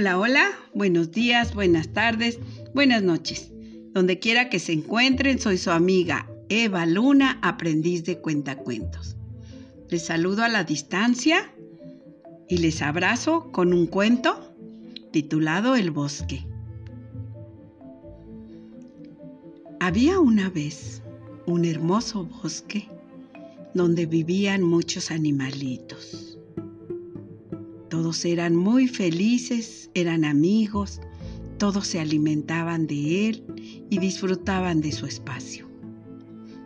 Hola, hola, buenos días, buenas tardes, buenas noches. Donde quiera que se encuentren, soy su amiga Eva Luna, aprendiz de cuentacuentos. Les saludo a la distancia y les abrazo con un cuento titulado El bosque. Había una vez un hermoso bosque donde vivían muchos animalitos. Todos eran muy felices, eran amigos, todos se alimentaban de él y disfrutaban de su espacio.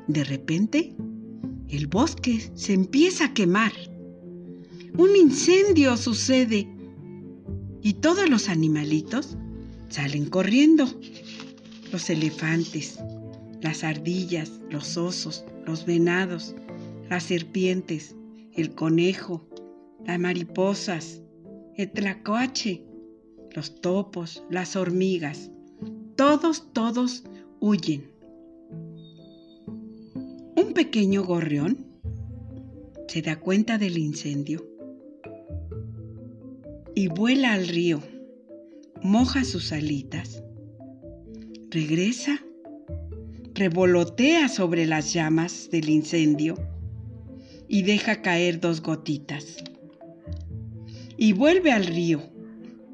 De repente, el bosque se empieza a quemar. Un incendio sucede y todos los animalitos salen corriendo. Los elefantes, las ardillas, los osos, los venados, las serpientes, el conejo, las mariposas, el tlacoache, los topos, las hormigas, todos, todos huyen. Un pequeño gorrión se da cuenta del incendio y vuela al río, moja sus alitas, regresa, revolotea sobre las llamas del incendio y deja caer dos gotitas y vuelve al río,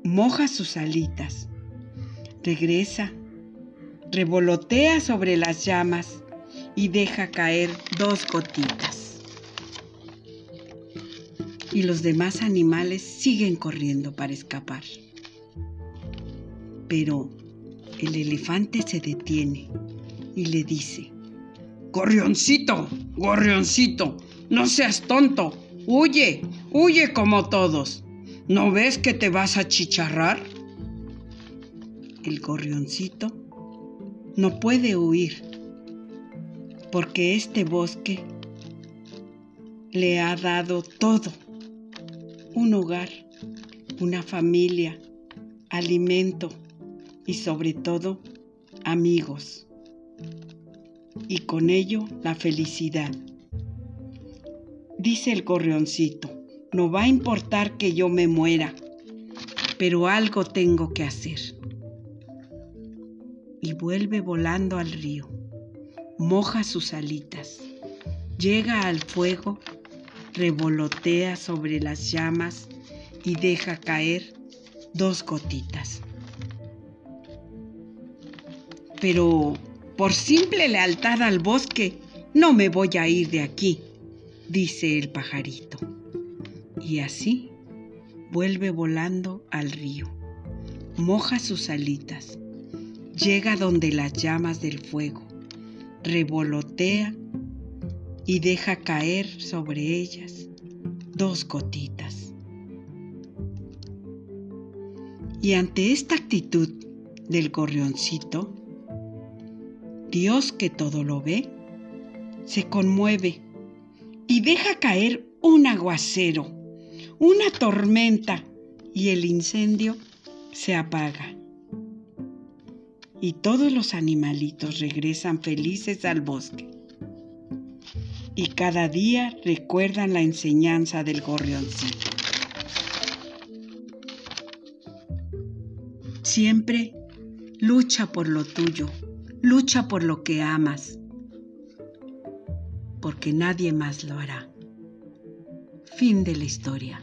moja sus alitas, regresa, revolotea sobre las llamas y deja caer dos gotitas. Y los demás animales siguen corriendo para escapar. Pero el elefante se detiene y le dice, Gorrioncito, gorrioncito, no seas tonto, huye, huye como todos. ¿No ves que te vas a chicharrar? El gorrioncito no puede huir porque este bosque le ha dado todo. Un hogar, una familia, alimento y sobre todo amigos. Y con ello la felicidad. Dice el gorrioncito, no va a importar que yo me muera, pero algo tengo que hacer. Y vuelve volando al río, moja sus alitas, llega al fuego, revolotea sobre las llamas y deja caer dos gotitas. Pero por simple lealtad al bosque, no me voy a ir de aquí, dice el pajarito y así vuelve volando al río, moja sus alitas, llega donde las llamas del fuego, revolotea y deja caer sobre ellas dos gotitas. Y ante esta actitud del gorrioncito, Dios que todo lo ve, se conmueve y deja caer un aguacero una tormenta y el incendio se apaga. Y todos los animalitos regresan felices al bosque. Y cada día recuerdan la enseñanza del gorrioncito. Siempre lucha por lo tuyo, lucha por lo que amas, porque nadie más lo hará. Fin de la historia.